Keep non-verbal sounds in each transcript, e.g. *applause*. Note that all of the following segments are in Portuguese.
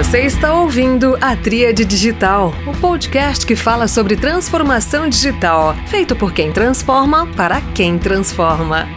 Você está ouvindo a Tríade Digital, o podcast que fala sobre transformação digital, feito por quem transforma para quem transforma.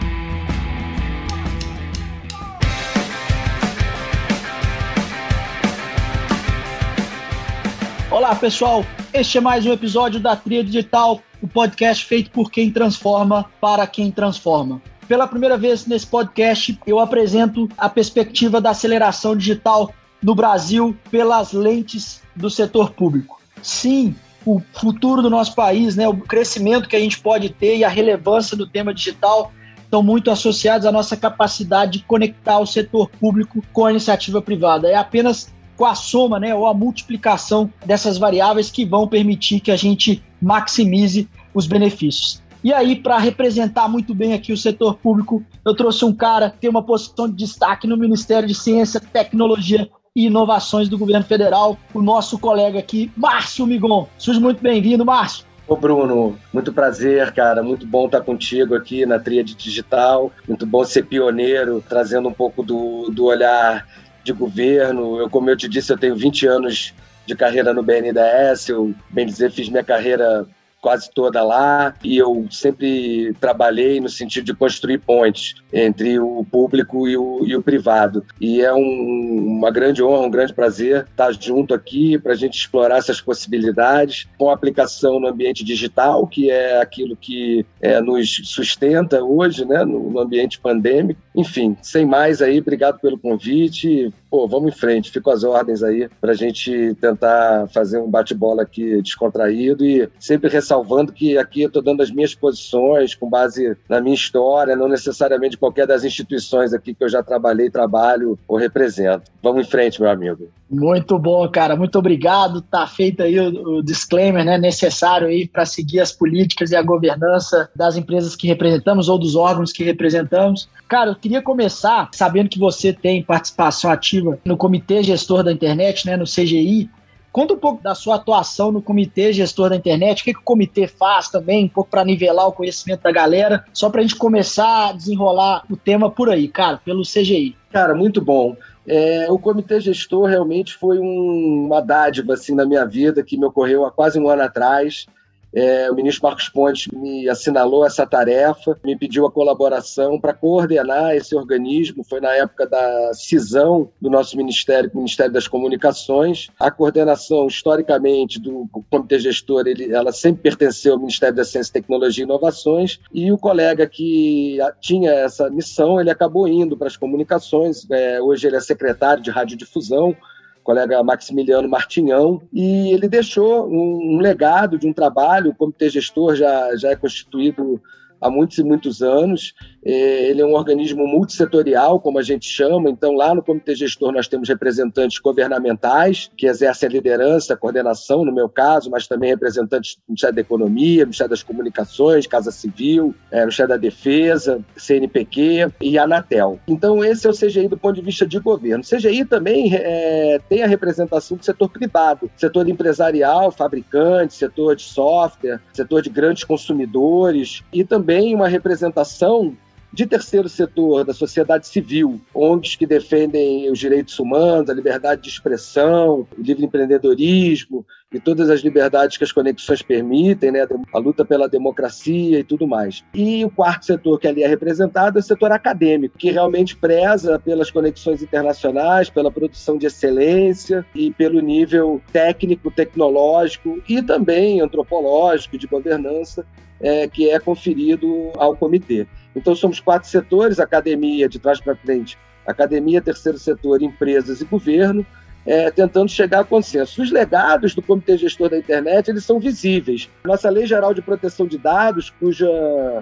Olá, pessoal. Este é mais um episódio da Tríade Digital, o podcast feito por quem transforma para quem transforma. Pela primeira vez nesse podcast, eu apresento a perspectiva da aceleração digital no Brasil pelas lentes do setor público. Sim, o futuro do nosso país, né, o crescimento que a gente pode ter e a relevância do tema digital estão muito associados à nossa capacidade de conectar o setor público com a iniciativa privada. É apenas com a soma, né, ou a multiplicação dessas variáveis que vão permitir que a gente maximize os benefícios. E aí, para representar muito bem aqui o setor público, eu trouxe um cara que tem uma posição de destaque no Ministério de Ciência, Tecnologia e Inovações do Governo Federal, o nosso colega aqui, Márcio Migon. Seja muito bem-vindo, Márcio. Ô Bruno, muito prazer, cara. Muito bom estar contigo aqui na Tríade Digital. Muito bom ser pioneiro, trazendo um pouco do, do olhar de governo. Eu, como eu te disse, eu tenho 20 anos de carreira no BNDES. Eu, bem dizer, fiz minha carreira quase toda lá e eu sempre trabalhei no sentido de construir pontes entre o público e o, e o privado. E é um, uma grande honra, um grande prazer estar junto aqui para a gente explorar essas possibilidades com aplicação no ambiente digital, que é aquilo que é, nos sustenta hoje, né, no, no ambiente pandêmico. Enfim, sem mais aí, obrigado pelo convite pô, vamos em frente, fico às ordens aí para a gente tentar fazer um bate-bola aqui descontraído e sempre ressalvando que aqui eu estou dando as minhas posições com base na minha história, não necessariamente qualquer das instituições aqui que eu já trabalhei, trabalho ou represento. Vamos em frente, meu amigo. Muito bom, cara. Muito obrigado. Tá feito aí o, o disclaimer né, necessário aí para seguir as políticas e a governança das empresas que representamos ou dos órgãos que representamos. Cara, queria começar sabendo que você tem participação ativa no Comitê Gestor da Internet, né, no CGI. Conta um pouco da sua atuação no Comitê Gestor da Internet, o que, que o comitê faz também, um pouco para nivelar o conhecimento da galera, só para a gente começar a desenrolar o tema por aí, cara, pelo CGI. Cara, muito bom. É, o comitê gestor realmente foi um, uma dádiva assim, na minha vida que me ocorreu há quase um ano atrás. É, o ministro Marcos Pontes me assinalou essa tarefa, me pediu a colaboração para coordenar esse organismo. Foi na época da cisão do nosso ministério, o Ministério das Comunicações. A coordenação, historicamente, do comitê gestor, ele, ela sempre pertenceu ao Ministério da Ciência, Tecnologia e Inovações. E o colega que tinha essa missão, ele acabou indo para as comunicações. É, hoje ele é secretário de radiodifusão colega Maximiliano Martinhão, e ele deixou um, um legado de um trabalho, o comitê gestor já, já é constituído há muitos e muitos anos. É, ele é um organismo multissetorial, como a gente chama. Então, lá no Comitê Gestor, nós temos representantes governamentais, que exercem a liderança, a coordenação, no meu caso, mas também representantes do Ministério da Economia, Ministério das Comunicações, Casa Civil, é, Ministério da Defesa, CNPq e Anatel. Então, esse é o CGI do ponto de vista de governo. O CGI também é, tem a representação do setor privado, setor empresarial, fabricante, setor de software, setor de grandes consumidores e também também uma representação de terceiro setor, da sociedade civil, ONGs que defendem os direitos humanos, a liberdade de expressão, o livre empreendedorismo e todas as liberdades que as conexões permitem, né, a luta pela democracia e tudo mais. E o quarto setor que ali é representado é o setor acadêmico, que realmente preza pelas conexões internacionais, pela produção de excelência e pelo nível técnico, tecnológico e também antropológico, de governança, é, que é conferido ao comitê. Então, somos quatro setores: academia, de trás para frente, academia, terceiro setor, empresas e governo, é, tentando chegar a consenso. Os legados do Comitê Gestor da Internet eles são visíveis. Nossa Lei Geral de Proteção de Dados, cuja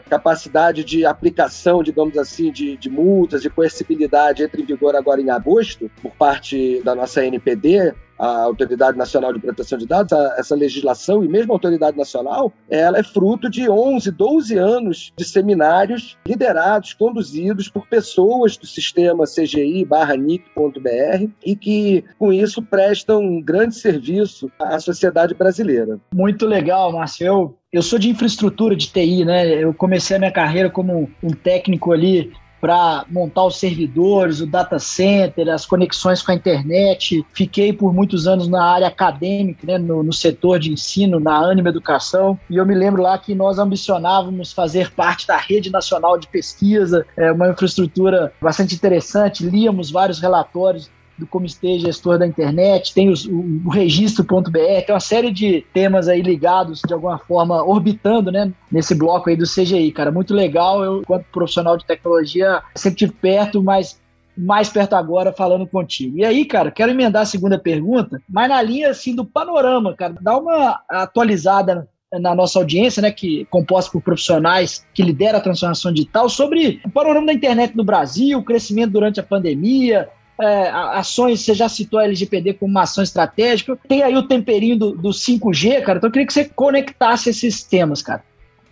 capacidade de aplicação, digamos assim, de, de multas e coercibilidade entra em vigor agora em agosto, por parte da nossa NPD, a Autoridade Nacional de Proteção de Dados, a, essa legislação e mesmo a Autoridade Nacional, ela é fruto de 11, 12 anos de seminários liderados, conduzidos por pessoas do sistema CGI barra NIC.br e que, com isso, prestam um grande serviço à sociedade brasileira. Muito legal, Márcio. Eu, eu sou de infraestrutura de TI, né? Eu comecei a minha carreira como um técnico ali para montar os servidores, o data center, as conexões com a internet. Fiquei por muitos anos na área acadêmica, né, no, no setor de ensino, na Anima Educação, e eu me lembro lá que nós ambicionávamos fazer *laughs* parte da rede nacional de pesquisa, é uma infraestrutura bastante interessante, líamos vários relatórios do Comitê Gestor da Internet, tem os, o, o registro.br, tem uma série de temas aí ligados, de alguma forma, orbitando, né, nesse bloco aí do CGI, cara. Muito legal, eu, enquanto profissional de tecnologia, sempre tive perto, mas mais perto agora falando contigo. E aí, cara, quero emendar a segunda pergunta, mas na linha, assim, do panorama, cara, dá uma atualizada na nossa audiência, né, que composta por profissionais que lideram a transformação digital, sobre o panorama da internet no Brasil, o crescimento durante a pandemia, é, ações, você já citou a LGPD como uma ação estratégica, tem aí o temperinho do, do 5G, cara, então eu queria que você conectasse esses temas, cara.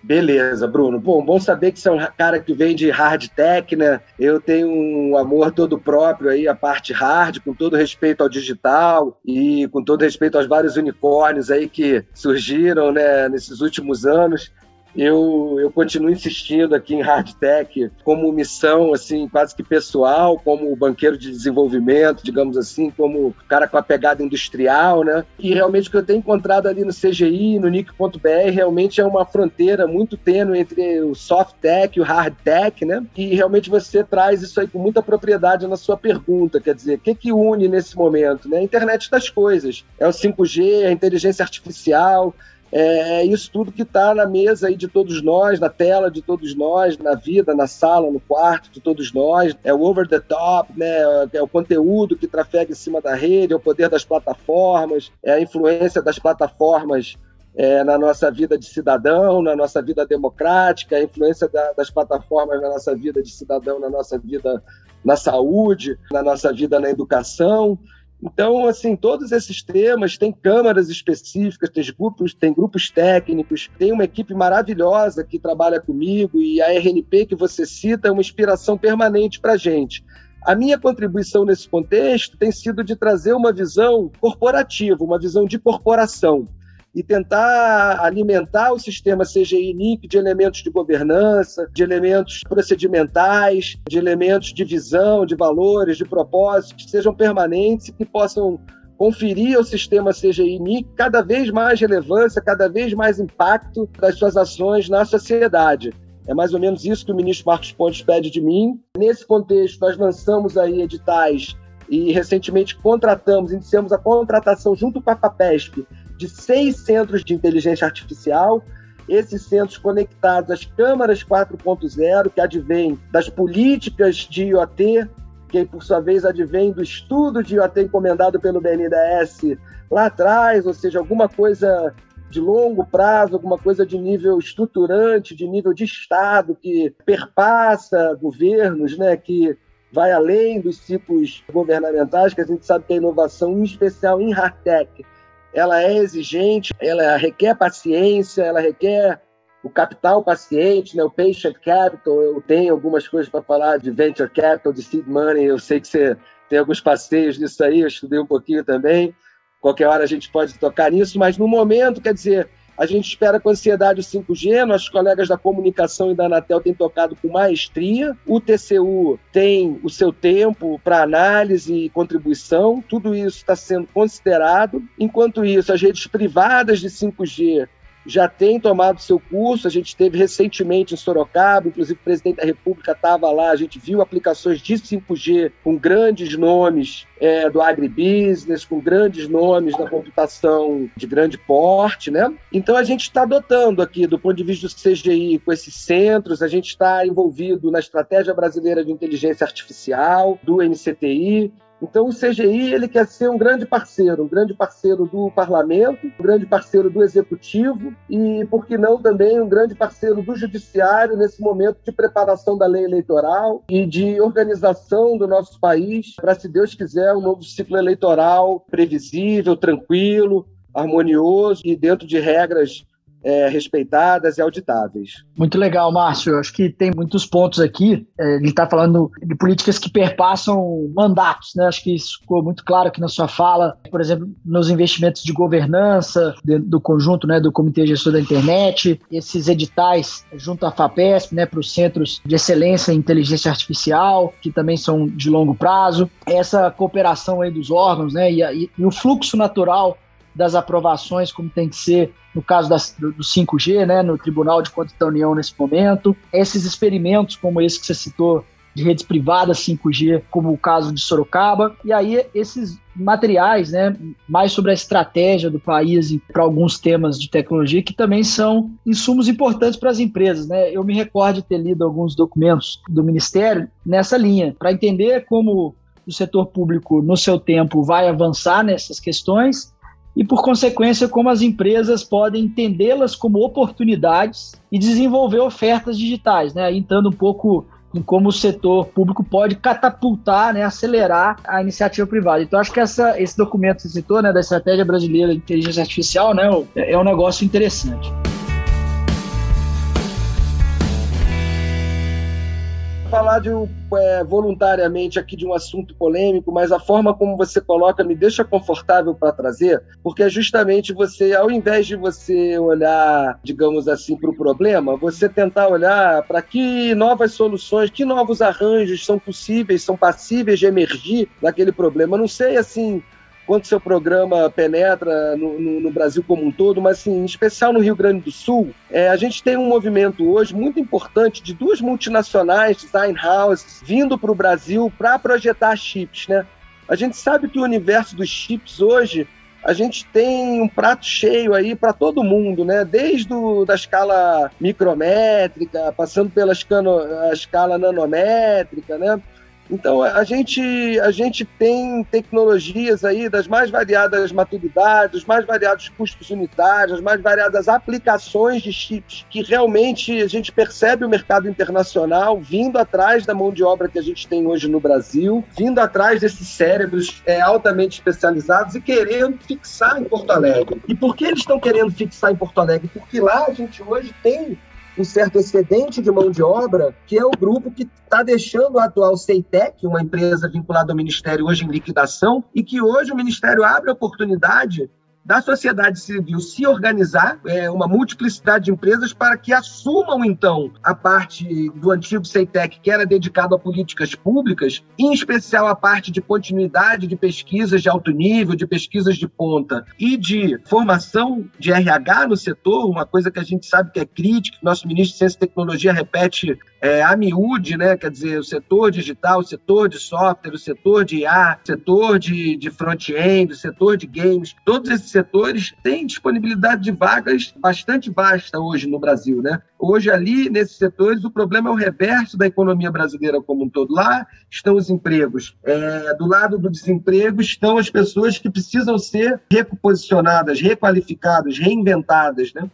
Beleza, Bruno. Bom, bom saber que você é um cara que vem de hard tech, né? Eu tenho um amor todo próprio aí, a parte hard, com todo respeito ao digital e com todo respeito aos vários unicórnios aí que surgiram, né, nesses últimos anos eu, eu continuo insistindo aqui em hard tech como missão assim quase que pessoal, como banqueiro de desenvolvimento, digamos assim, como cara com a pegada industrial, né? E realmente o que eu tenho encontrado ali no CGI, no nick.br, realmente é uma fronteira muito tênue entre o soft tech e o hard tech, né? E realmente você traz isso aí com muita propriedade na sua pergunta, quer dizer, o que que une nesse momento, né? A internet das coisas, é o 5G, a inteligência artificial, é, é isso tudo que está na mesa aí de todos nós, na tela de todos nós, na vida, na sala, no quarto de todos nós. É o over the top, né? é o conteúdo que trafega em cima da rede, é o poder das plataformas, é a influência das plataformas é, na nossa vida de cidadão, na nossa vida democrática, a influência da, das plataformas na nossa vida de cidadão, na nossa vida na saúde, na nossa vida na educação. Então, assim, todos esses temas têm câmaras específicas, tem grupos, tem grupos técnicos, tem uma equipe maravilhosa que trabalha comigo e a RNP que você cita é uma inspiração permanente para a gente. A minha contribuição nesse contexto tem sido de trazer uma visão corporativa, uma visão de corporação e tentar alimentar o sistema CGI NIC de elementos de governança, de elementos procedimentais, de elementos de visão, de valores, de propósitos, que sejam permanentes e que possam conferir ao sistema CGI NIC cada vez mais relevância, cada vez mais impacto das suas ações na sociedade. É mais ou menos isso que o ministro Marcos Pontes pede de mim. Nesse contexto, nós lançamos aí editais e recentemente contratamos, iniciamos a contratação junto com a FAPESP de seis centros de inteligência artificial, esses centros conectados às câmaras 4.0, que advêm das políticas de IoT, que por sua vez advém do estudo de IoT encomendado pelo BNDES lá atrás, ou seja, alguma coisa de longo prazo, alguma coisa de nível estruturante, de nível de Estado, que perpassa governos, né, que vai além dos ciclos governamentais, que a gente sabe que a inovação, em especial em hard tech, ela é exigente, ela requer paciência, ela requer o capital paciente, né, o patient capital. Eu tenho algumas coisas para falar de venture capital, de seed money. Eu sei que você tem alguns passeios nisso aí, eu estudei um pouquinho também. Qualquer hora a gente pode tocar nisso, mas no momento, quer dizer, a gente espera com ansiedade o 5G, nossos colegas da comunicação e da Anatel têm tocado com maestria, o TCU tem o seu tempo para análise e contribuição, tudo isso está sendo considerado. Enquanto isso, as redes privadas de 5G já tem tomado seu curso. A gente teve recentemente em Sorocaba, inclusive o presidente da República estava lá. A gente viu aplicações de 5G com grandes nomes é, do agribusiness, com grandes nomes da computação de grande porte, né? Então a gente está adotando aqui, do ponto de vista do CGI, com esses centros, a gente está envolvido na estratégia brasileira de inteligência artificial, do NCTI, então o CGI ele quer ser um grande parceiro, um grande parceiro do parlamento, um grande parceiro do executivo e, por que não, também um grande parceiro do judiciário nesse momento de preparação da lei eleitoral e de organização do nosso país para, se Deus quiser, um novo ciclo eleitoral previsível, tranquilo, harmonioso e dentro de regras é, respeitadas e auditáveis. Muito legal, Márcio. Acho que tem muitos pontos aqui. É, ele está falando de políticas que perpassam mandatos, né? Acho que isso ficou muito claro aqui na sua fala. Por exemplo, nos investimentos de governança do conjunto, né, do Comitê Gestor da Internet, esses editais junto à FAPESP, né, para os centros de excelência em inteligência artificial, que também são de longo prazo. Essa cooperação aí dos órgãos, né, e, e, e o fluxo natural das aprovações, como tem que ser no caso das, do, do 5G, né, no Tribunal de Contas da União nesse momento. Esses experimentos, como esse que você citou, de redes privadas 5G, como o caso de Sorocaba. E aí, esses materiais, né, mais sobre a estratégia do país para alguns temas de tecnologia que também são insumos importantes para as empresas, né? Eu me recordo de ter lido alguns documentos do Ministério nessa linha, para entender como o setor público, no seu tempo, vai avançar nessas questões e, por consequência, como as empresas podem entendê-las como oportunidades e desenvolver ofertas digitais, né? entrando um pouco em como o setor público pode catapultar, né, acelerar a iniciativa privada. Então, acho que essa, esse documento que você citou, né, da Estratégia Brasileira de Inteligência Artificial, né, é um negócio interessante. Falar de é, voluntariamente aqui de um assunto polêmico, mas a forma como você coloca me deixa confortável para trazer, porque é justamente você, ao invés de você olhar, digamos assim, para o problema, você tentar olhar para que novas soluções, que novos arranjos são possíveis, são passíveis de emergir daquele problema. não sei assim quanto seu programa penetra no, no, no, Brasil como um todo, mas assim, em especial no Rio Grande do Sul, é, a gente tem um movimento hoje muito importante de duas multinacionais, design houses, vindo para o Brasil para projetar chips, né? A gente sabe que o universo dos chips hoje a gente tem um prato cheio aí para todo mundo, né? Desde o, da escala micrométrica, passando pela escala, escala nanométrica, né? Então, a gente, a gente tem tecnologias aí das mais variadas maturidades, dos mais variados custos unitários, as mais variadas aplicações de chips, que realmente a gente percebe o mercado internacional vindo atrás da mão de obra que a gente tem hoje no Brasil, vindo atrás desses cérebros é, altamente especializados e querendo fixar em Porto Alegre. E por que eles estão querendo fixar em Porto Alegre? Porque lá a gente hoje tem um certo excedente de mão de obra, que é o grupo que está deixando a atual Ceitec, uma empresa vinculada ao Ministério hoje em liquidação, e que hoje o Ministério abre a oportunidade da sociedade civil se organizar, é, uma multiplicidade de empresas, para que assumam, então, a parte do antigo CEITEC, que era dedicado a políticas públicas, em especial a parte de continuidade de pesquisas de alto nível, de pesquisas de ponta e de formação de RH no setor, uma coisa que a gente sabe que é crítica, nosso ministro de Ciência e Tecnologia repete é, a miúde, né? quer dizer, o setor digital, o setor de software, o setor de IA, o setor de, de front-end, o setor de games, todos esses setores têm disponibilidade de vagas bastante vasta hoje no Brasil. Né? Hoje, ali, nesses setores, o problema é o reverso da economia brasileira como um todo. Lá estão os empregos. É, do lado do desemprego estão as pessoas que precisam ser reposicionadas, requalificadas, reinventadas. Né?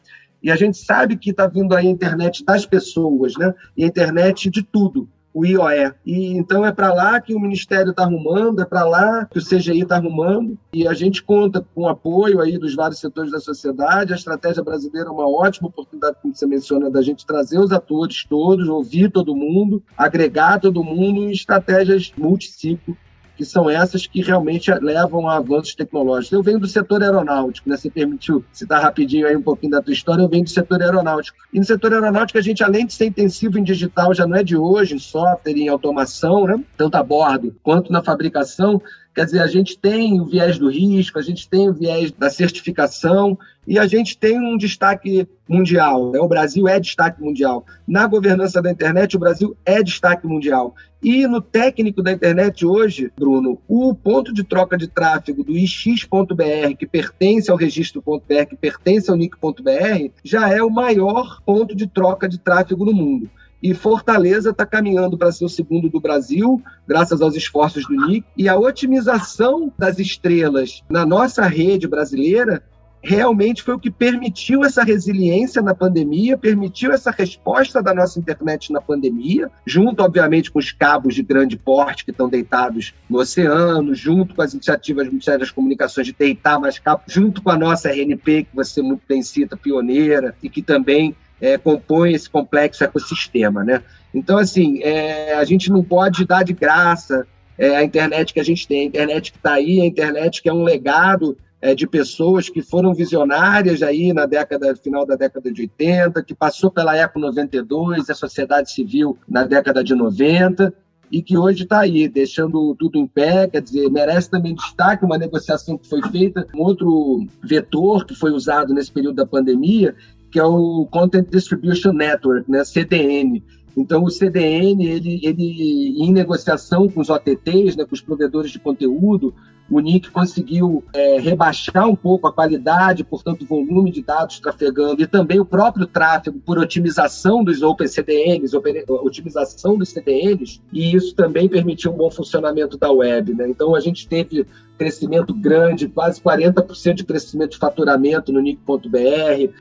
E a gente sabe que está vindo aí a internet das pessoas, né? E a internet de tudo o IOE. E então é para lá que o Ministério está arrumando, é para lá que o CGI está arrumando, e a gente conta com o apoio aí dos vários setores da sociedade. A estratégia brasileira é uma ótima oportunidade, como você menciona, da gente trazer os atores todos, ouvir todo mundo, agregar todo mundo em estratégias multiciclo que são essas que realmente levam a avanços tecnológicos. Eu venho do setor aeronáutico, né? Você permitiu citar rapidinho aí um pouquinho da tua história, eu venho do setor aeronáutico. E no setor aeronáutico, a gente, além de ser intensivo em digital, já não é de hoje, em software, em automação, né? Tanto a bordo quanto na fabricação, Quer dizer, a gente tem o viés do risco, a gente tem o viés da certificação e a gente tem um destaque mundial. Né? O Brasil é destaque mundial. Na governança da internet, o Brasil é destaque mundial. E no técnico da internet hoje, Bruno, o ponto de troca de tráfego do ix.br, que pertence ao registro.br, que pertence ao nick.br, já é o maior ponto de troca de tráfego no mundo. E Fortaleza está caminhando para ser o segundo do Brasil, graças aos esforços do NIC. E a otimização das estrelas na nossa rede brasileira realmente foi o que permitiu essa resiliência na pandemia, permitiu essa resposta da nossa internet na pandemia, junto, obviamente, com os cabos de grande porte que estão deitados no oceano, junto com as iniciativas do Ministério das Comunicações de deitar mais cabos, junto com a nossa RNP, que você muito bem cita, pioneira, e que também é, compõe esse complexo ecossistema, né? Então, assim, é, a gente não pode dar de graça é, a internet que a gente tem, a internet que está aí, a internet que é um legado é, de pessoas que foram visionárias aí na década, final da década de 80, que passou pela Eco 92, a sociedade civil na década de 90, e que hoje está aí, deixando tudo em pé, quer dizer, merece também destaque uma negociação que foi feita, um outro vetor que foi usado nesse período da pandemia, que é o Content Distribution Network, né, CDN, então, o CDN, ele, ele em negociação com os OTTs, né, com os provedores de conteúdo, o NIC conseguiu é, rebaixar um pouco a qualidade, portanto, o volume de dados trafegando e também o próprio tráfego por otimização dos OpenCDNs, otimização dos CDNs, e isso também permitiu um bom funcionamento da web. Né? Então, a gente teve crescimento grande, quase 40% de crescimento de faturamento no NIC.br,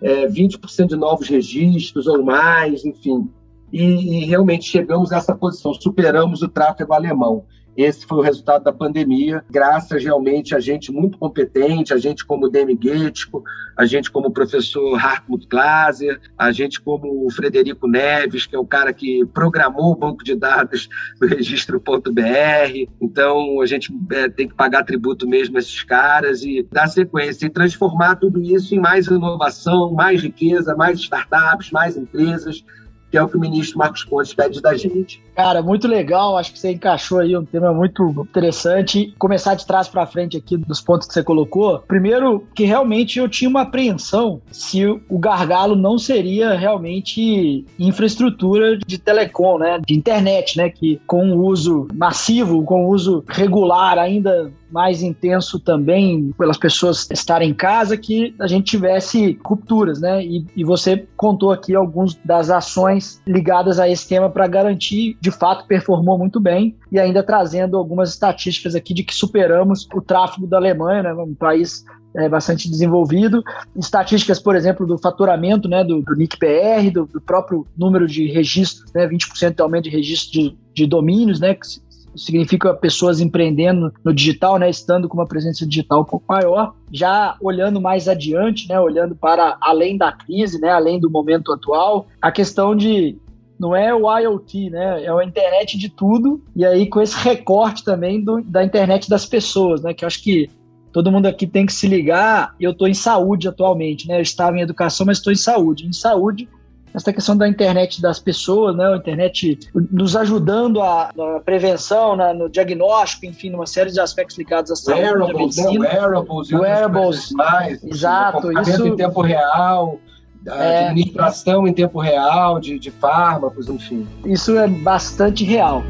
é, 20% de novos registros ou mais, enfim e, e realmente chegamos a essa posição, superamos o tráfego alemão. Esse foi o resultado da pandemia, graças realmente a gente muito competente, a gente como Demi Guettico, a gente como o professor Hartmut Glaser, a gente como o Frederico Neves, que é o cara que programou o banco de dados *laughs* do registro.br. Então, a gente é, tem que pagar tributo mesmo a esses caras e dar sequência e transformar tudo isso em mais inovação, mais riqueza, mais startups, mais empresas, que é o que o ministro Marcos Pontes pede da gente. Cara, muito legal. Acho que você encaixou aí um tema muito interessante. Começar de trás para frente aqui dos pontos que você colocou. Primeiro, que realmente eu tinha uma apreensão se o gargalo não seria realmente infraestrutura de telecom, né, de internet, né, que com o uso massivo, com o uso regular ainda mais intenso também pelas pessoas estarem em casa que a gente tivesse rupturas, né? E, e você contou aqui algumas das ações ligadas a esse tema para garantir de fato performou muito bem e ainda trazendo algumas estatísticas aqui de que superamos o tráfego da Alemanha, né, um país é, bastante desenvolvido. Estatísticas, por exemplo, do faturamento né, do, do NIC-PR, do, do, próprio número de registros, né, 20% de aumento de registro de, de domínios, né, que significa pessoas empreendendo no digital, né, estando com uma presença digital um pouco maior. Já olhando mais adiante, né, olhando para além da crise, né, além do momento atual, a questão de não é o IoT, né? É a internet de tudo. E aí, com esse recorte também do, da internet das pessoas, né? Que eu acho que todo mundo aqui tem que se ligar. Eu estou em saúde atualmente, né? Eu estava em educação, mas estou em saúde. Em saúde, essa questão da internet das pessoas, né? A internet nos ajudando a, na prevenção, na, no diagnóstico, enfim, numa série de aspectos ligados à saúde, wearables, à medicina. Né? Wearables, wearables, mais, exato, isso em tempo real é, administração em tempo real de, de fármacos, enfim. Isso é bastante real.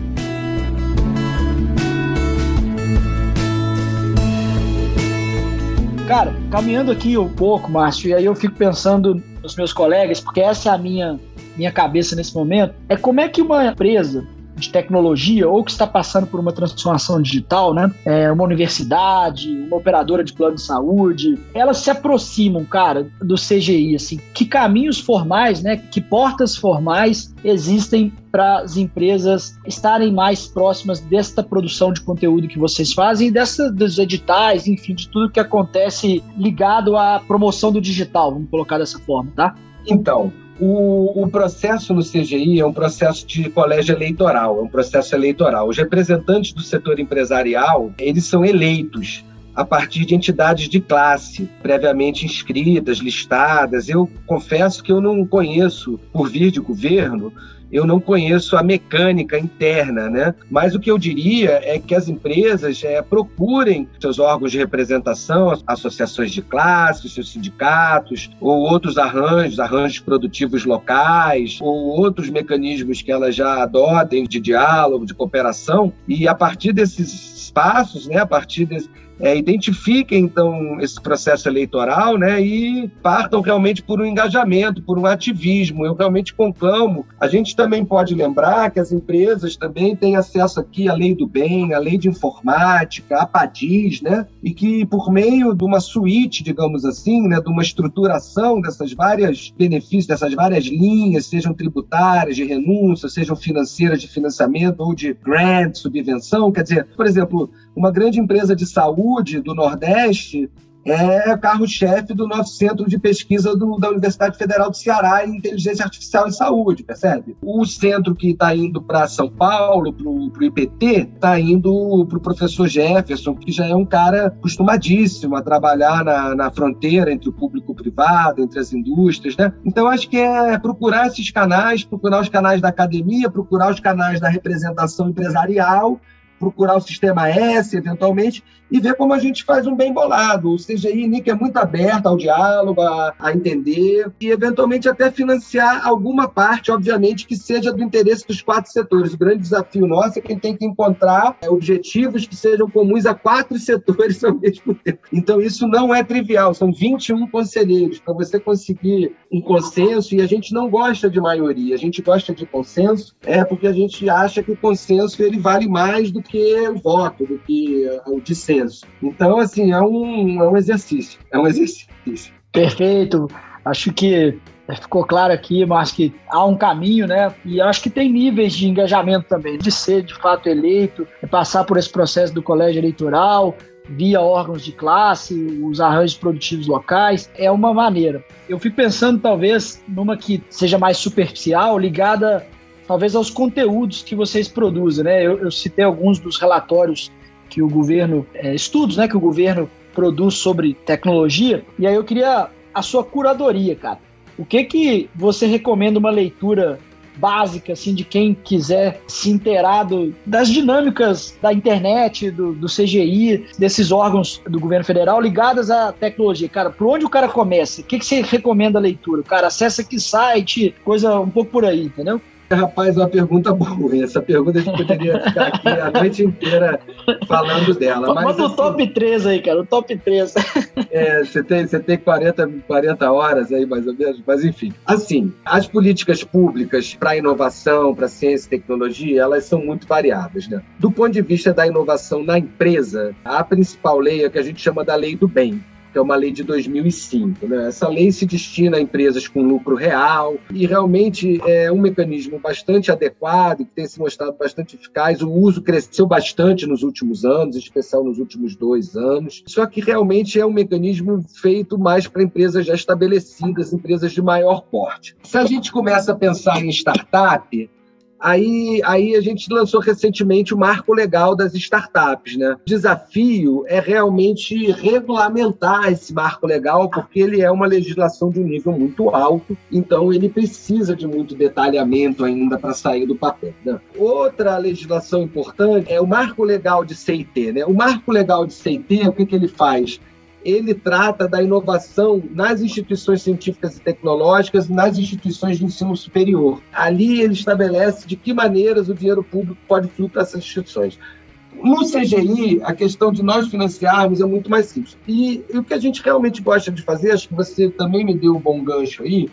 Cara, caminhando aqui um pouco, Márcio, e aí eu fico pensando nos meus colegas, porque essa é a minha, minha cabeça nesse momento, é como é que uma empresa de tecnologia ou que está passando por uma transformação digital, né? É, uma universidade, uma operadora de plano de saúde, elas se aproximam, cara, do CGI, assim. Que caminhos formais, né? Que portas formais existem para as empresas estarem mais próximas desta produção de conteúdo que vocês fazem dessa, dos editais, enfim, de tudo que acontece ligado à promoção do digital, vamos colocar dessa forma, tá? Então, o, o, processo no CGI é um processo de colégio eleitoral, é um processo eleitoral. Os representantes do setor empresarial, eles são eleitos a partir de entidades de classe previamente inscritas, listadas. Eu confesso que eu não conheço, por vir de governo, eu não conheço a mecânica interna, né? Mas o que eu diria é que as empresas é, procurem seus órgãos de representação, associações de classe, seus sindicatos, ou outros arranjos, arranjos produtivos locais, ou outros mecanismos que elas já adotem de diálogo, de cooperação, e a partir desses espaços, né, a partir desse, é, identifiquem então esse processo eleitoral né, e partam realmente por um engajamento, por um ativismo. Eu realmente conclamo. A gente também pode lembrar que as empresas também têm acesso aqui à lei do bem, à lei de informática, à PADIS, né, e que por meio de uma suíte, digamos assim, né, de uma estruturação dessas várias benefícios, dessas várias linhas, sejam tributárias, de renúncia, sejam financeiras de financiamento ou de grant, subvenção, quer dizer, por exemplo, uma grande empresa de saúde do Nordeste é carro-chefe do nosso centro de pesquisa do, da Universidade Federal do Ceará em inteligência artificial e saúde, percebe? O centro que está indo para São Paulo, para o IPT, está indo para o professor Jefferson, que já é um cara acostumadíssimo a trabalhar na, na fronteira entre o público e o privado, entre as indústrias, né? Então, acho que é procurar esses canais, procurar os canais da academia, procurar os canais da representação empresarial procurar o sistema S, eventualmente, e ver como a gente faz um bem bolado. O CGI NIC é muito aberto ao diálogo, a, a, entender, e eventualmente até financiar alguma parte, obviamente, que seja do interesse dos quatro setores. O grande desafio nosso é que a gente tem que encontrar é, objetivos que sejam comuns a quatro *laughs* setores ao mesmo tempo. Então, isso não é trivial, são 21 conselheiros. Para você conseguir um consenso, e a gente não gosta de maioria, a gente gosta de consenso, é porque a gente acha que o consenso ele vale mais do que o voto, do que o dissenso. Então, assim, é um, é um exercício. É um exercício. Perfeito. Acho que ficou claro aqui, mas que há um caminho, né? E acho que tem níveis de engajamento também, de ser de fato eleito, passar por esse processo do colégio eleitoral, via órgãos de classe, os arranjos produtivos locais, é uma maneira. Eu fico pensando, talvez, numa que seja mais superficial, ligada talvez aos conteúdos que vocês produzem, né? Eu, eu citei alguns dos relatórios que o governo, é, estudos, né, que o governo produz sobre tecnologia, e aí eu queria a sua curadoria, cara. O que que você recomenda uma leitura básica, assim, de quem quiser se inteirar do, das dinâmicas da internet, do, do, CGI, desses órgãos do governo federal ligadas à tecnologia. Cara, por onde o cara começa? O que, que você recomenda a leitura? Cara, acessa que site, coisa um pouco por aí, entendeu? Rapaz, uma pergunta boa. Essa pergunta a gente poderia ficar aqui a noite inteira falando dela. Mas, Manda assim, o top 3 aí, cara, o top 3. É, você tem, você tem 40, 40 horas aí, mais ou menos, mas enfim. Assim, as políticas públicas para inovação, para ciência e tecnologia, elas são muito variadas, né? Do ponto de vista da inovação na empresa, a principal lei é que a gente chama da lei do bem que é uma lei de 2005. Né? Essa lei se destina a empresas com lucro real e realmente é um mecanismo bastante adequado, que tem se mostrado bastante eficaz. O uso cresceu bastante nos últimos anos, em especial nos últimos dois anos. Só que realmente é um mecanismo feito mais para empresas já estabelecidas, empresas de maior porte. Se a gente começa a pensar em startup, Aí, aí a gente lançou recentemente o marco legal das startups. Né? O desafio é realmente regulamentar esse marco legal, porque ele é uma legislação de um nível muito alto, então ele precisa de muito detalhamento ainda para sair do papel. Né? Outra legislação importante é o marco legal de CIT. Né? O marco legal de CIT, o que, que ele faz? Ele trata da inovação nas instituições científicas e tecnológicas, nas instituições de ensino superior. Ali ele estabelece de que maneiras o dinheiro público pode fluir para essas instituições. No CGI, a questão de nós financiarmos é muito mais simples. E, e o que a gente realmente gosta de fazer, acho que você também me deu um bom gancho aí,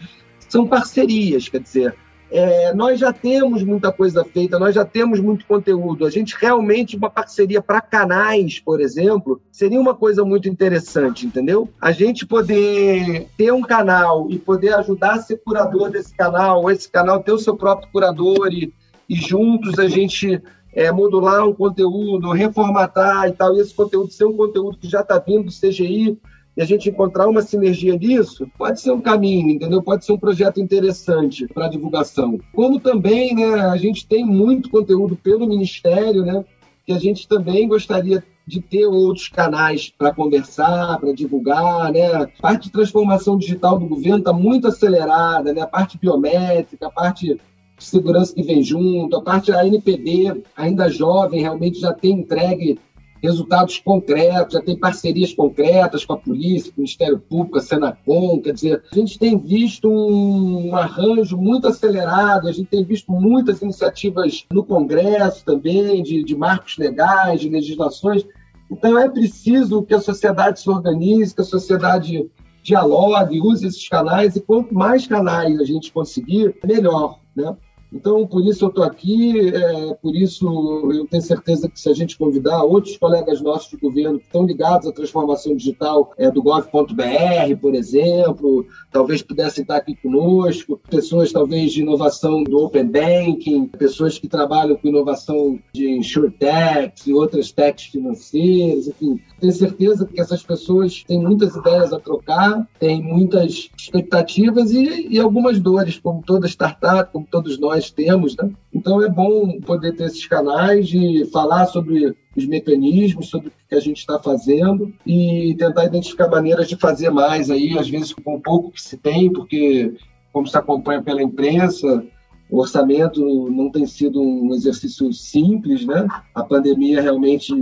são parcerias, quer dizer, é, nós já temos muita coisa feita, nós já temos muito conteúdo. A gente realmente, uma parceria para canais, por exemplo, seria uma coisa muito interessante, entendeu? A gente poder ter um canal e poder ajudar a ser curador desse canal, esse canal ter o seu próprio curador e, e juntos a gente é, modular um conteúdo, reformatar e tal, e esse conteúdo ser um conteúdo que já está vindo do CGI e a gente encontrar uma sinergia disso, pode ser um caminho, entendeu? Pode ser um projeto interessante para divulgação. Como também, né, a gente tem muito conteúdo pelo Ministério, né, que a gente também gostaria de ter outros canais para conversar, para divulgar, né? A parte de transformação digital do governo está muito acelerada, né? A parte biométrica, a parte de segurança que vem junto, a parte da NPD, ainda jovem, realmente já tem entregue resultados concretos, já tem parcerias concretas com a polícia, com o Ministério Público, a Senacom, quer dizer, a gente tem visto um arranjo muito acelerado, a gente tem visto muitas iniciativas no Congresso também, de, de marcos legais, de legislações, Então é preciso que a sociedade se organize, que a sociedade dialogue, use esses canais, e quanto mais canais a gente conseguir, melhor. Né? Então, por isso eu estou aqui, é, por isso eu tenho certeza que se a gente convidar outros colegas nossos de governo que estão ligados à transformação digital é, do gov.br, por exemplo, talvez pudessem estar aqui conosco, pessoas talvez de inovação do Open Banking, pessoas que trabalham com inovação de InsurTechs e outras techs financeiras, enfim, tenho certeza que essas pessoas têm muitas ideias a trocar, têm muitas expectativas e, e algumas dores, como toda startup, como todos nós temos. Né? Então é bom poder ter esses canais de falar sobre os mecanismos, sobre o que a gente está fazendo e tentar identificar maneiras de fazer mais aí, às vezes com pouco que se tem, porque como se acompanha pela imprensa, o orçamento não tem sido um exercício simples, né? A pandemia realmente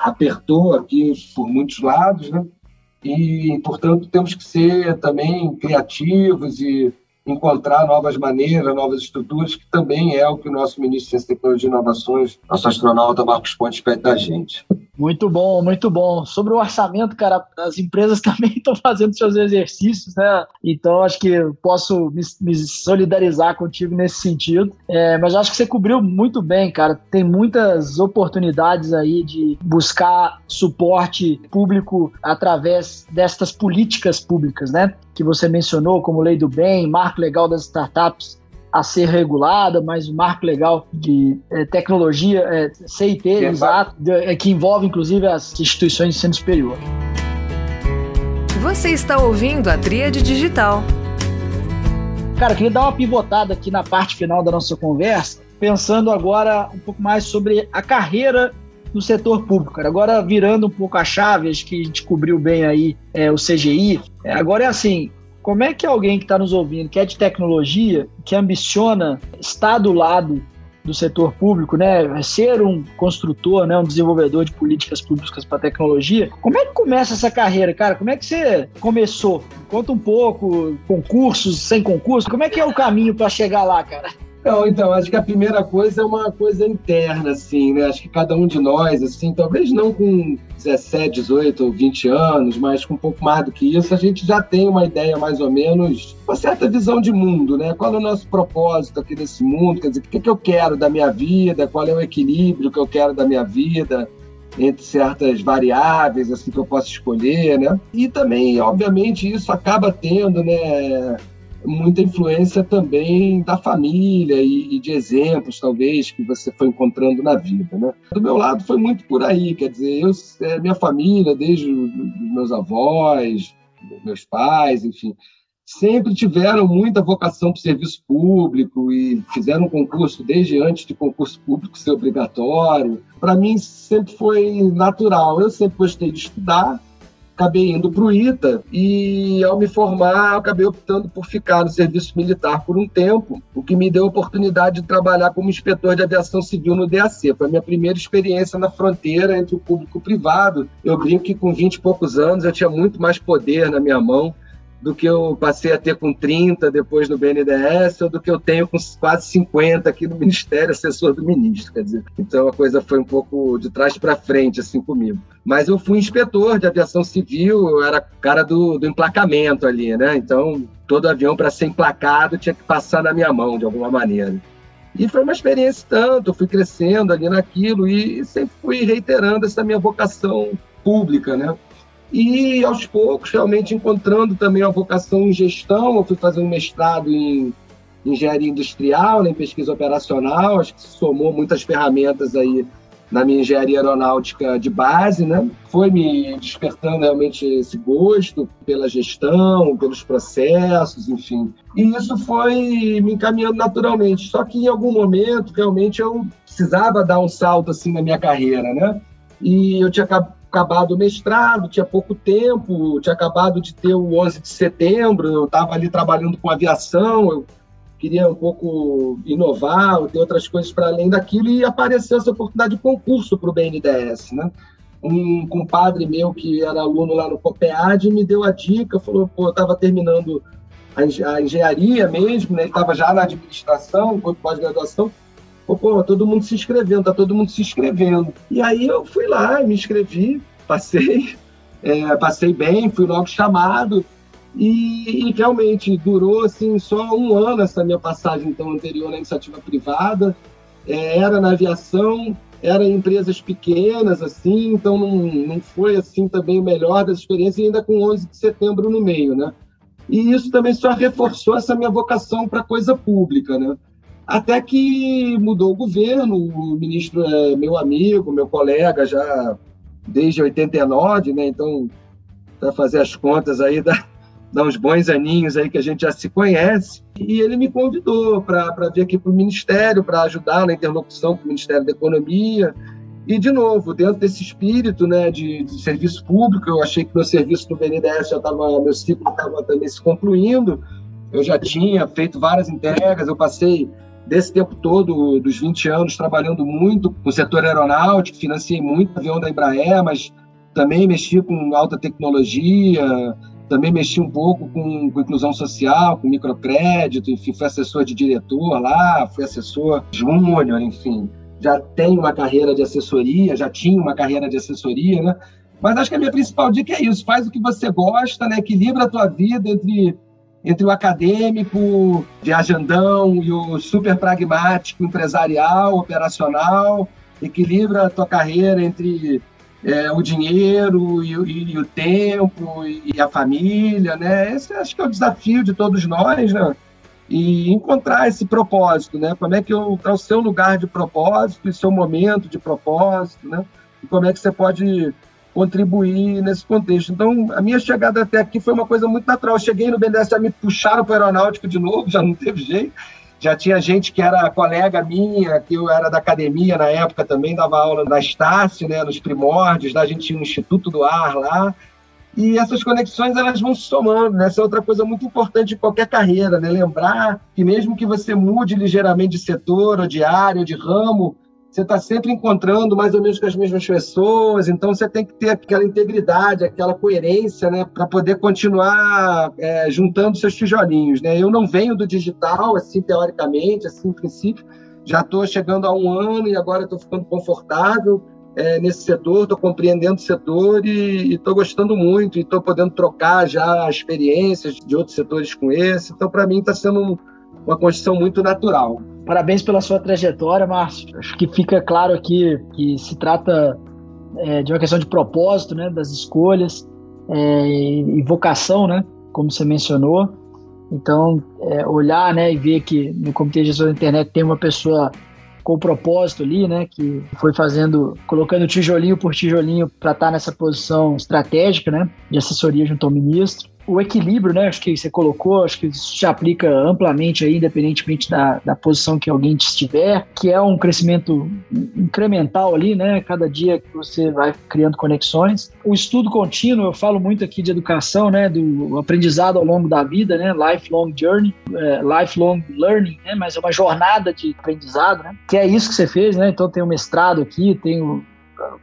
apertou aqui por muitos lados, né? E, portanto, temos que ser também criativos e encontrar novas maneiras, novas estruturas, que também é o que o nosso ministro de Ciência, Tecnologia e Inovações, nosso astronauta Marcos Pontes, pede da gente. Muito bom, muito bom. Sobre o orçamento, cara, as empresas *laughs* também estão fazendo seus exercícios, né? Então acho que posso me, me solidarizar contigo nesse sentido. É, mas acho que você cobriu muito bem, cara. Tem muitas oportunidades aí de buscar suporte público através destas políticas públicas, né? Que você mencionou, como Lei do Bem, Marco Legal das Startups a ser regulada, mas o marco legal de é, tecnologia, é, CIT, que exato, é, que envolve inclusive as instituições de ensino superior. Você está ouvindo a Tríade Digital. Cara, queria dar uma pivotada aqui na parte final da nossa conversa, pensando agora um pouco mais sobre a carreira no setor público. Cara. Agora virando um pouco a chave, acho que a gente cobriu bem aí é, o CGI. É, agora é assim, como é que alguém que está nos ouvindo, que é de tecnologia, que ambiciona estar do lado do setor público, né, ser um construtor, né, um desenvolvedor de políticas públicas para tecnologia, como é que começa essa carreira, cara? Como é que você começou? Conta um pouco, concursos, sem concurso, como é que é o caminho para chegar lá, cara? Não, então, acho que a primeira coisa é uma coisa interna, assim, né? Acho que cada um de nós, assim, talvez não com 17, 18 ou 20 anos, mas com um pouco mais do que isso, a gente já tem uma ideia mais ou menos, uma certa visão de mundo, né? Qual é o nosso propósito aqui nesse mundo? Quer dizer, o que, que eu quero da minha vida? Qual é o equilíbrio que eu quero da minha vida? entre certas variáveis assim que eu posso escolher, né? E também, obviamente, isso acaba tendo, né, muita influência também da família e, e, de exemplos, talvez, que você foi encontrando na vida. Né? Do meu lado foi muito por aí, quer dizer, eu, é, minha família, desde os meus avós, meus pais, enfim, sempre tiveram muita vocação para o serviço público e fizeram um concurso desde antes de concurso público ser obrigatório. Para mim sempre foi natural. Eu sempre gostei de estudar, acabei indo para o ITA e, ao me formar, acabei optando por ficar no serviço militar por um tempo, o que me deu a oportunidade de trabalhar como inspetor de aviação civil no DAC. Foi a minha primeira experiência na fronteira entre o público e o privado. Eu brinco que com 20 e poucos anos eu tinha muito mais poder na minha mão do que eu passei a ter com 30 depois no BNDES, ou do que eu tenho com quase 50 aqui no Ministério, assessor do ministro, quer dizer. Então a coisa foi um pouco de trás para frente, assim, comigo. Mas eu fui inspetor de aviação civil, eu era cara do, do emplacamento ali, né? Então todo avião para ser emplacado tinha que passar na minha mão de alguma maneira. E foi uma experiência tanto, eu fui crescendo ali naquilo e sempre fui reiterando essa minha vocação pública, né? E aos poucos, realmente encontrando também a vocação em gestão, eu fui fazer um mestrado em engenharia industrial, né, em pesquisa operacional, acho que somou muitas ferramentas aí na minha engenharia aeronáutica de base, né? Foi me despertando realmente esse gosto pela gestão, pelos processos, enfim. E isso foi me encaminhando naturalmente. Só que em algum momento, realmente, eu precisava dar um salto assim na minha carreira, né? E eu tinha acabado o mestrado, tinha pouco tempo, tinha acabado de ter o 11 de setembro, eu estava ali trabalhando com aviação, eu queria um pouco inovar, ter outras coisas para além daquilo, e apareceu essa oportunidade de concurso para o BNDES, né? Um compadre meu que era aluno lá no COPEAD me deu a dica, falou, pô, eu estava terminando a engenharia mesmo, né? Estava já na administração, enquanto pós-graduação, pô, todo mundo se inscrevendo, tá todo mundo se inscrevendo. E aí eu fui lá, me inscrevi, passei, *laughs* é, passei bem, fui logo chamado. E, e, realmente durou assim só um ano essa minha passagem então anterior na iniciativa privada. É, era na aviação, era em empresas pequenas assim, então não, não foi assim também o melhor das experiências, ainda com 11 de setembro no meio, né? E isso também só reforçou essa minha vocação para coisa pública, né? Até que mudou o governo, o ministro é meu amigo, meu colega já desde 89, né? Então, para fazer as contas aí, *laughs* dá, dá uns bons aninhos aí que a gente já se conhece. E ele me convidou para vir aqui para o Ministério, para ajudar na interlocução com o Ministério da Economia. E, de novo, dentro desse espírito né, de, de serviço público, eu achei que meu serviço no BNDES já estava, meu ciclo estava também se concluindo. Eu já tinha feito várias entregas, eu passei desse tempo todo, dos 20 anos, trabalhando muito com o setor aeronáutico, financiei muito avião da Embraer, mas também mexi com alta tecnologia, também mexi um pouco com, com, inclusão social, com microcrédito, enfim, fui assessor de diretor lá, fui assessor júnior, enfim. Já tenho uma carreira de assessoria, já tinha uma carreira de assessoria, né? Mas acho que a minha principal dica é isso: faz o que você gosta, né? Equilibra a tua vida entre entre o acadêmico, viajandão, e o super pragmático, empresarial, operacional, equilibra a tua carreira entre é, o dinheiro e, e, e, o tempo e a família, né? Esse acho que é o desafio de todos nós, né? E encontrar esse propósito, né? Como é que está o seu lugar de propósito e seu momento de propósito, né? E como é que você pode contribuir nesse contexto. Então, a minha chegada até aqui foi uma coisa muito natural. Eu cheguei no BNDES, já me puxaram para o aeronáutico de novo, *laughs* já não teve jeito. Já tinha gente que era colega minha, que eu era da academia na época também, dava aula na Estácio, né, nos primórdios, lá a gente tinha um Instituto do Ar lá. E essas conexões elas vão se somando, né? Essa é outra coisa muito importante de qualquer carreira, né? Lembrar que mesmo que você mude ligeiramente de setor, ou de área, ou de ramo, você está sempre encontrando mais ou menos com as mesmas pessoas, então você tem que ter aquela integridade, aquela coerência, né, para poder continuar é, juntando seus tijolinhos, né? Eu não venho do digital, assim, teoricamente, assim, em princípio, já estou chegando a um ano e agora estou ficando confortável é, nesse setor, estou compreendendo o setor e estou gostando muito e estou podendo trocar já experiências de outros setores com esse, então para mim está sendo um, uma construção muito natural. Parabéns pela sua trajetória, Márcio. Acho que fica claro aqui que se trata é, de uma questão de propósito, né, das escolhas é, e vocação, né, como você mencionou. Então, é, olhar, né, e ver que no Comitê de Gestão da Internet tem uma pessoa com propósito ali, né, que foi fazendo, colocando tijolinho por tijolinho para estar tá nessa posição estratégica, né, de assessoria junto ao ministro o equilíbrio, né? Acho que você colocou, acho que isso se aplica amplamente aí, independentemente da, da posição que alguém estiver, que é um crescimento incremental ali, né? Cada dia que você vai criando conexões. O estudo contínuo, eu falo muito aqui de educação, né? Do aprendizado ao longo da vida, né? Lifelong journey, é, lifelong learning, né? Mas é uma jornada de aprendizado, né? Que é isso que você fez, né? Então tem o mestrado aqui, tem o,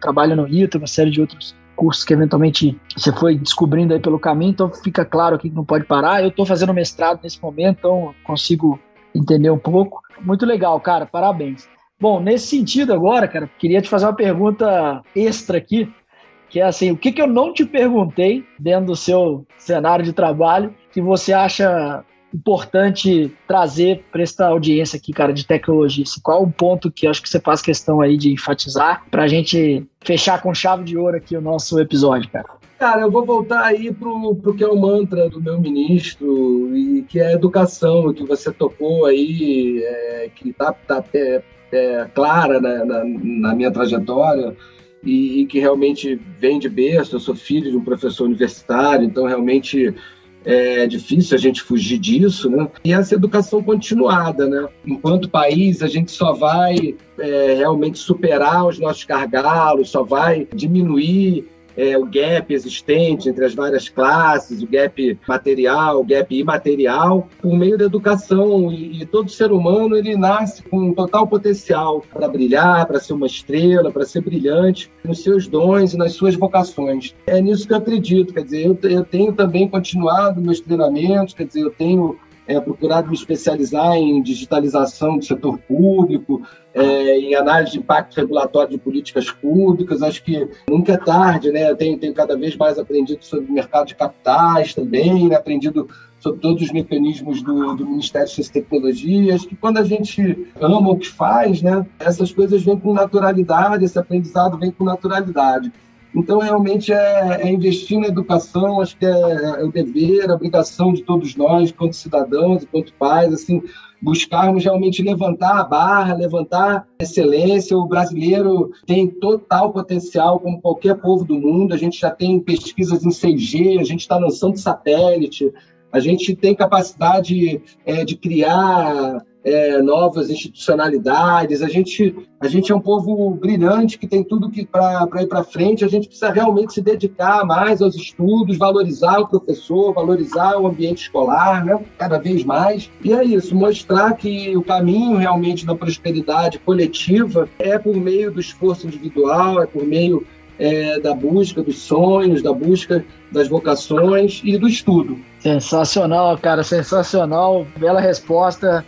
trabalho no ITA, uma série de outros cursos que eventualmente você foi descobrindo aí pelo caminho, então fica claro aqui que não pode parar. Eu estou fazendo mestrado nesse momento, então consigo entender um pouco. Muito legal, cara, parabéns. Bom, nesse sentido agora, cara, queria te fazer uma pergunta extra aqui, que é assim, o que, que eu não te perguntei dentro do seu cenário de trabalho que você acha importante trazer para esta audiência aqui, cara, de tecnologia? Qual o ponto que acho que você faz questão aí de enfatizar para a gente fechar com chave de ouro aqui o nosso episódio, cara? Cara, eu vou voltar aí pro, pro que é o mantra do meu ministro, e que é a educação, que você tocou aí, é, que tá, tá é, é, clara na, na, na, minha trajetória, e, e, que realmente vem de berço. Eu sou filho de um professor universitário, então realmente é difícil a gente fugir disso, né? E essa educação continuada, né? Enquanto país, a gente só vai é, realmente superar os nossos gargalos, só vai diminuir é, o gap existente entre as várias classes, o gap material, o gap imaterial, por meio da educação. E, e todo ser humano ele nasce com um total potencial para brilhar, para ser uma estrela, para ser brilhante nos seus dons e nas suas vocações. É nisso que eu acredito. Quer dizer, eu, eu tenho também continuado meus treinamentos, quer dizer, eu tenho é, procurado me especializar em digitalização do setor público, é, em análise de impacto regulatório de políticas públicas. Acho que nunca é tarde, né? Eu tenho, tenho cada vez mais aprendido sobre o mercado de capitais também, né? aprendido sobre todos os mecanismos do, do Ministério de Ciência e Tecnologia. Acho que quando a gente ama o que faz, né? essas coisas vêm com naturalidade, esse aprendizado vem com naturalidade. Então, realmente, é, é, investir na educação, acho que é, é o dever, a obrigação de todos nós, quanto cidadãos e quanto pais, assim, buscarmos realmente levantar a barra, levantar a excelência. O brasileiro tem total potencial, como qualquer povo do mundo. A gente já tem pesquisas em 6G, a gente está lançando satélite, a gente tem capacidade é, de criar é, novas institucionalidades. A gente, a gente é um povo brilhante que tem tudo que para ir para frente. A gente precisa realmente se dedicar mais aos estudos, valorizar o professor, valorizar o ambiente escolar, né? cada vez mais. E é isso, mostrar que o caminho realmente da prosperidade coletiva é por meio do esforço individual, é por meio é, da busca dos sonhos, da busca das vocações e do estudo. Sensacional, cara, sensacional. Bela resposta.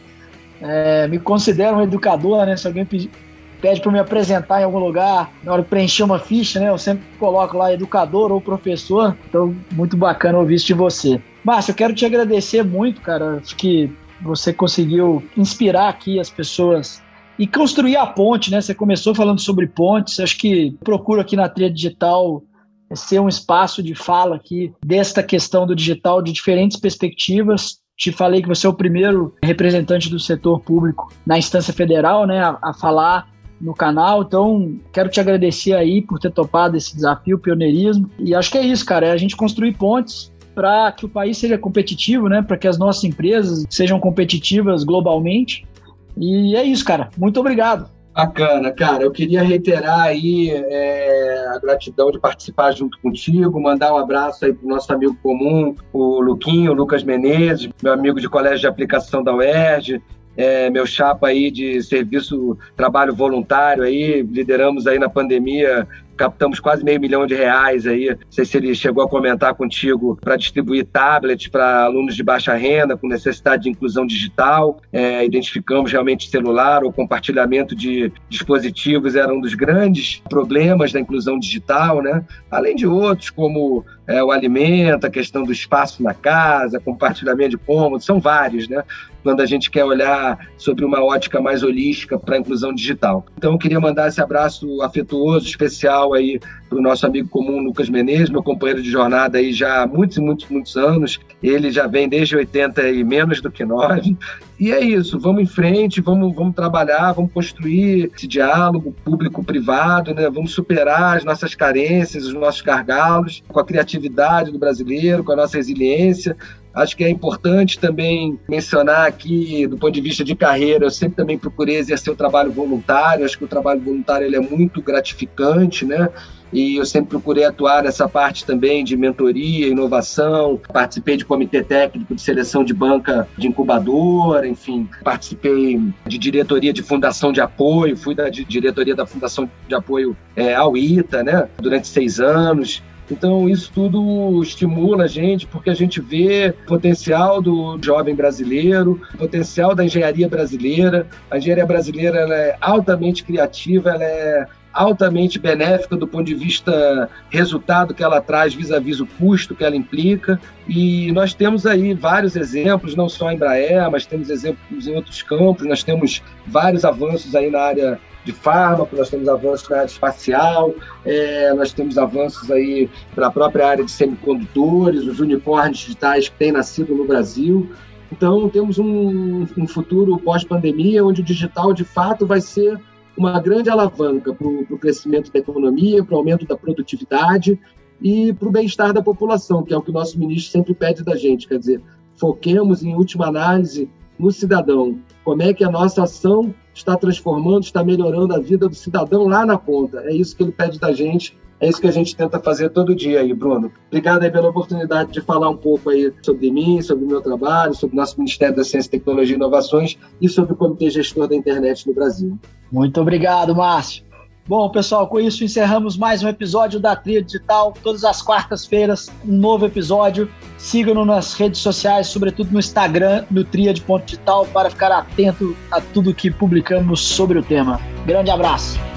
É, me considero um educador, né? Se alguém pede, pede para me apresentar em algum lugar, na hora de preencher uma ficha, né? Eu sempre coloco lá educador ou professor. Então, muito bacana ouvir isso de você. Márcio, eu quero te agradecer muito, cara. Acho que você conseguiu inspirar aqui as pessoas e construir a ponte, né? Você começou falando sobre pontes. Acho que procuro aqui na trilha digital ser um espaço de fala aqui desta questão do digital de diferentes perspectivas te falei que você é o primeiro representante do setor público na instância federal, né, a, a falar no canal. Então, quero te agradecer aí por ter topado esse desafio, pioneirismo. E acho que é isso, cara, é a gente construir pontes para que o país seja competitivo, né, para que as nossas empresas sejam competitivas globalmente. E é isso, cara. Muito obrigado. Bacana, cara. Eu queria reiterar aí é, a gratidão de participar junto contigo, mandar um abraço aí para o nosso amigo comum, o Luquinho, o Lucas Menezes, meu amigo de colégio de aplicação da UERJ, é, meu chapa aí de serviço, trabalho voluntário aí, lideramos aí na pandemia captamos quase meio milhão de reais aí. Não sei se ele chegou a comentar contigo para distribuir tablets para alunos de baixa renda com necessidade de inclusão digital. É, identificamos realmente celular ou compartilhamento de dispositivos era um dos grandes problemas da inclusão digital, né? Além de outros como é, o alimento, a questão do espaço na casa, compartilhamento de cômodos, são vários, né? Quando a gente quer olhar sobre uma ótica mais holística para a inclusão digital. Então, eu queria mandar esse abraço afetuoso, especial aí para o nosso amigo comum Lucas Menezes, meu companheiro de jornada aí já há muitos muitos, muitos anos. Ele já vem desde 80 e menos do que nós. E é isso, vamos em frente, vamos, vamos trabalhar, vamos construir esse diálogo público-privado, né? vamos superar as nossas carências, os nossos gargalos, com a criatividade do brasileiro, com a nossa resiliência. Acho que é importante também mencionar aqui, do ponto de vista de carreira, eu sempre também procurei exercer o trabalho voluntário, acho que o trabalho voluntário ele é muito gratificante, né? e eu sempre procurei atuar nessa parte também de mentoria, inovação. Participei de comitê técnico de seleção de banca de incubadora, enfim, participei de diretoria de fundação de apoio, fui da diretoria da fundação de apoio é, ao ITA, né, durante seis anos. Então, isso tudo estimula a gente, porque a gente vê potencial do jovem brasileiro, potencial da engenharia brasileira. A engenharia brasileira é altamente criativa, ela é altamente benéfica do ponto de vista resultado que ela traz vis-à-vis o custo que ela implica. E nós temos aí vários exemplos, não só em Embraer, mas temos exemplos em outros campos. Nós temos vários avanços aí na área de fármaco, nós temos avanços na área espacial, é, nós temos avanços aí para a própria área de semicondutores, os unicórnios digitais que têm nascido no Brasil. Então, temos um, um futuro pós-pandemia onde o digital, de fato, vai ser uma grande alavanca para o crescimento da economia, para o aumento da produtividade e para o bem-estar da população, que é o que o nosso ministro sempre pede da gente. Quer dizer, foquemos, em última análise, no cidadão. Como é que a nossa ação está transformando, está melhorando a vida do cidadão lá na ponta. É isso que ele pede da gente é isso que a gente tenta fazer todo dia aí, Bruno. Obrigado aí pela oportunidade de falar um pouco aí sobre mim, sobre o meu trabalho, sobre o nosso Ministério da Ciência, Tecnologia e Inovações e sobre o Comitê Gestor da Internet no Brasil. Muito obrigado, Márcio. Bom, pessoal, com isso encerramos mais um episódio da Tria Digital. Todas as quartas-feiras, um novo episódio. Sigam-nos nas redes sociais, sobretudo no Instagram, no Digital, para ficar atento a tudo que publicamos sobre o tema. Grande abraço!